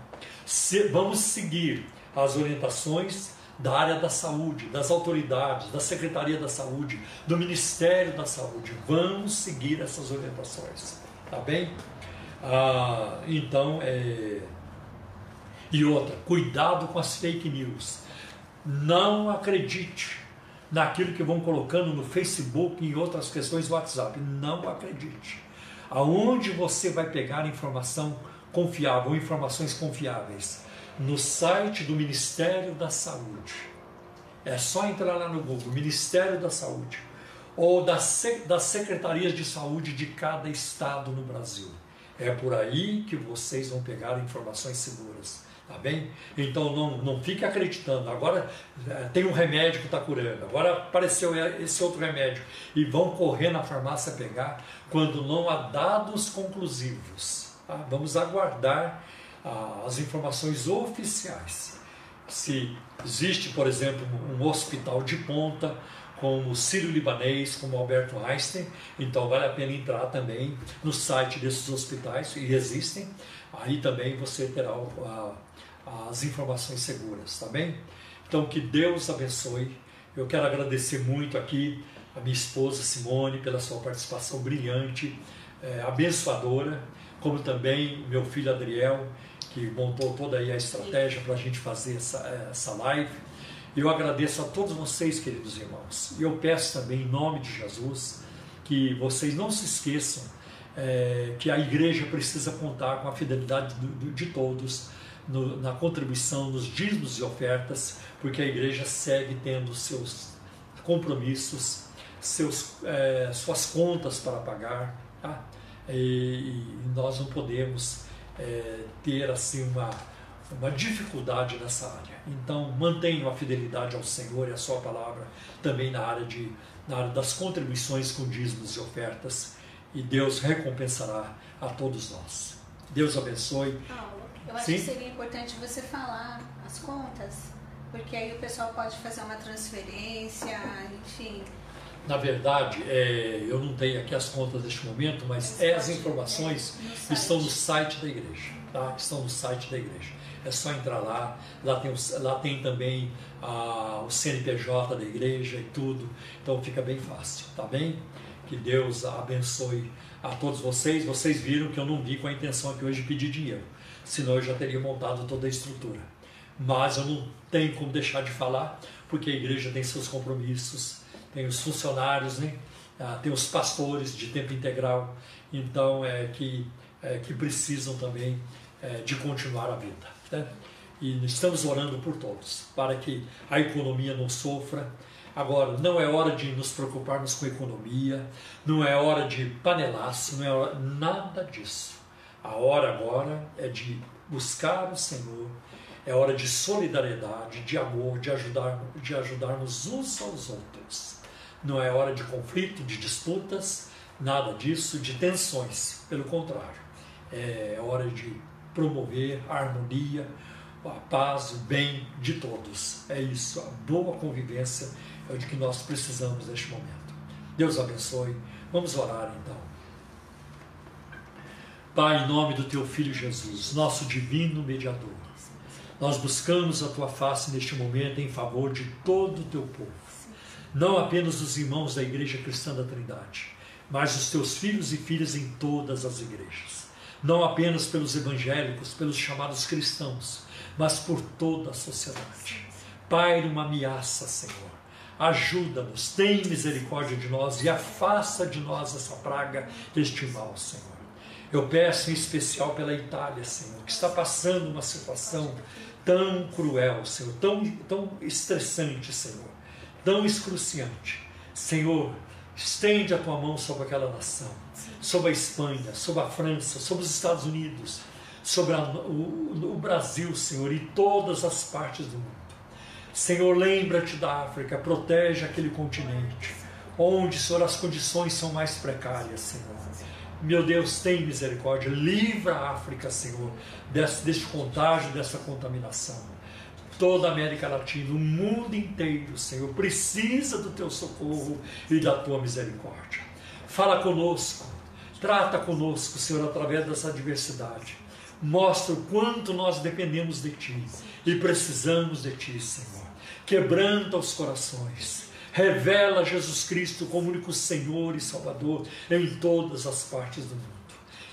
Se, vamos seguir as orientações da área da saúde, das autoridades, da Secretaria da Saúde, do Ministério da Saúde. Vamos seguir essas orientações, tá bem? Ah, então, é... e outra, cuidado com as fake news. Não acredite naquilo que vão colocando no Facebook e outras questões do WhatsApp. Não acredite. Aonde você vai pegar informação confiável, informações confiáveis? No site do Ministério da Saúde. É só entrar lá no Google, Ministério da Saúde, ou das, das secretarias de saúde de cada estado no Brasil. É por aí que vocês vão pegar informações seguras. Tá bem? Então não, não fique acreditando. Agora é, tem um remédio que está curando, agora apareceu esse outro remédio. E vão correr na farmácia pegar quando não há dados conclusivos. Tá? Vamos aguardar ah, as informações oficiais. Se existe, por exemplo, um hospital de ponta, como o Sírio-Libanês, como o Alberto Einstein, então vale a pena entrar também no site desses hospitais, e existem, aí também você terá a, as informações seguras, tá bem? Então que Deus abençoe. Eu quero agradecer muito aqui a minha esposa Simone pela sua participação brilhante, é, abençoadora, como também meu filho Adriel, que montou toda aí a estratégia para a gente fazer essa, essa live. Eu agradeço a todos vocês, queridos irmãos. E eu peço também, em nome de Jesus, que vocês não se esqueçam é, que a igreja precisa contar com a fidelidade de todos no, na contribuição, nos dízimos e ofertas, porque a igreja segue tendo seus compromissos, seus, é, suas contas para pagar, tá? e, e, nós não podemos é, ter assim uma, uma dificuldade nessa área. Então mantenham a fidelidade ao Senhor e à sua palavra também na área, de, na área das contribuições com dízimos e ofertas, e Deus recompensará a todos nós. Deus abençoe. Eu acho Sim. que seria importante você falar as contas, porque aí o pessoal pode fazer uma transferência, enfim. Na verdade, é, eu não tenho aqui as contas neste momento, mas é, as informações é, no estão no site da igreja. Tá? Estão no site da igreja. É só entrar lá, lá tem, lá tem também o CNPJ da igreja e tudo, então fica bem fácil, tá bem? Que Deus abençoe a todos vocês. Vocês viram que eu não vi com a intenção aqui hoje de pedir dinheiro senão eu já teria montado toda a estrutura. Mas eu não tenho como deixar de falar, porque a igreja tem seus compromissos, tem os funcionários, né? Ah, tem os pastores de tempo integral, então é que, é, que precisam também é, de continuar a vida. Né? E estamos orando por todos, para que a economia não sofra. Agora, não é hora de nos preocuparmos com economia, não é hora de panelaço, não é hora, nada disso a hora agora é de buscar o Senhor, é hora de solidariedade, de amor, de, ajudar, de ajudarmos uns aos outros. Não é hora de conflito, de disputas, nada disso, de tensões. Pelo contrário, é hora de promover a harmonia, a paz, o bem de todos. É isso, a boa convivência é o de que nós precisamos neste momento. Deus abençoe. Vamos orar então. Pai, em nome do teu Filho Jesus, nosso divino mediador, nós buscamos a tua face neste momento em favor de todo o teu povo, não apenas os irmãos da Igreja Cristã da Trindade, mas os teus filhos e filhas em todas as igrejas, não apenas pelos evangélicos, pelos chamados cristãos, mas por toda a sociedade. Pai, uma ameaça, Senhor. Ajuda-nos, tem misericórdia de nós e afasta de nós essa praga, este mal, Senhor. Eu peço em especial pela Itália, Senhor, que está passando uma situação tão cruel, Senhor, tão, tão estressante, Senhor, tão excruciante. Senhor, estende a tua mão sobre aquela nação, sobre a Espanha, sobre a França, sobre os Estados Unidos, sobre a, o, o Brasil, Senhor, e todas as partes do mundo. Senhor, lembra-te da África, protege aquele continente, onde, Senhor, as condições são mais precárias, Senhor. Meu Deus, tem misericórdia, livra a África, Senhor, desse, deste contágio, dessa contaminação. Toda a América Latina, o mundo inteiro, Senhor, precisa do teu socorro e da tua misericórdia. Fala conosco, trata conosco, Senhor, através dessa adversidade. Mostra o quanto nós dependemos de Ti e precisamos de Ti, Senhor. Quebranta os corações revela Jesus Cristo como único Senhor e Salvador em todas as partes do mundo.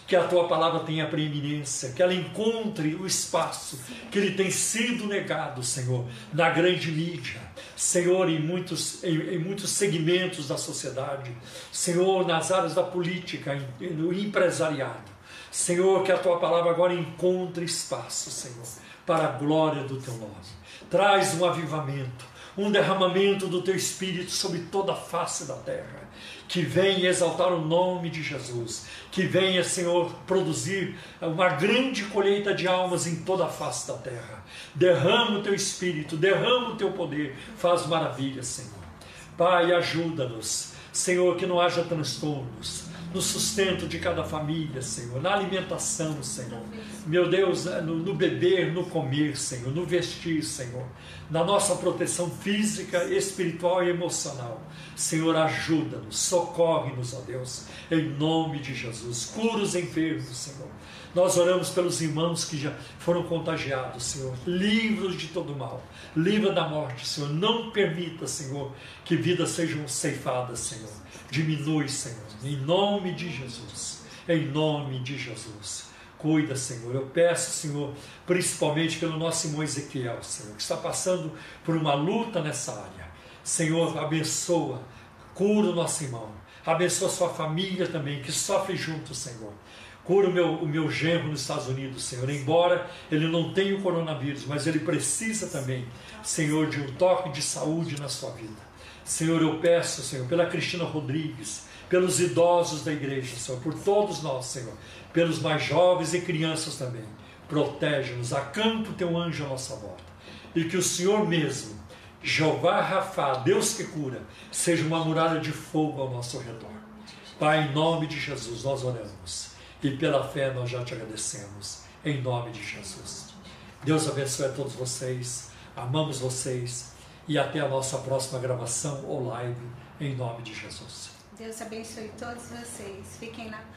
que a tua palavra tenha preeminência, que ela encontre o espaço que lhe tem sido negado, Senhor, na grande mídia, Senhor, em muitos, em, em muitos segmentos da sociedade, Senhor, nas áreas da política, no empresariado. Senhor, que a tua palavra agora encontre espaço, Senhor, para a glória do teu nome. Traz um avivamento, um derramamento do teu espírito sobre toda a face da terra. Que venha exaltar o nome de Jesus, que venha, Senhor, produzir uma grande colheita de almas em toda a face da terra. Derrama o teu espírito, derrama o teu poder, faz maravilhas, Senhor. Pai, ajuda-nos, Senhor, que não haja transtornos, no sustento de cada família, Senhor, na alimentação, Senhor. Meu Deus, no, no, beber, no comer, Senhor, no vestir, Senhor, na nossa proteção física, espiritual e emocional. Senhor, ajuda-nos, socorre-nos, ó Deus, em nome de Jesus. Cura os enfermos, Senhor. Nós oramos pelos irmãos que já foram contagiados, Senhor. Livros de todo mal. Livra da morte, Senhor. Não permita, Senhor, que vidas sejam ceifadas, Senhor. Diminui, Senhor. Em nome de Jesus. Em nome de Jesus. Cuida, Senhor. Eu peço, Senhor, principalmente pelo nosso irmão Ezequiel, Senhor, que está passando por uma luta nessa área. Senhor, abençoa, cura o nosso irmão. Abençoa sua família também, que sofre junto, Senhor. Cura o meu, o meu genro nos Estados Unidos, Senhor. Embora ele não tenha o coronavírus, mas ele precisa também, Senhor, de um toque de saúde na sua vida. Senhor, eu peço, Senhor, pela Cristina Rodrigues, pelos idosos da igreja, Senhor, por todos nós, Senhor, pelos mais jovens e crianças também. Protege-nos, acampa o teu anjo à nossa volta. E que o Senhor mesmo, Jeová Rafá, Deus que cura, seja uma muralha de fogo ao nosso redor. Pai, em nome de Jesus, nós oramos. E pela fé nós já te agradecemos. Em nome de Jesus. Deus abençoe a todos vocês. Amamos vocês. E até a nossa próxima gravação ou live. Em nome de Jesus. Deus abençoe todos vocês. Fiquem na paz.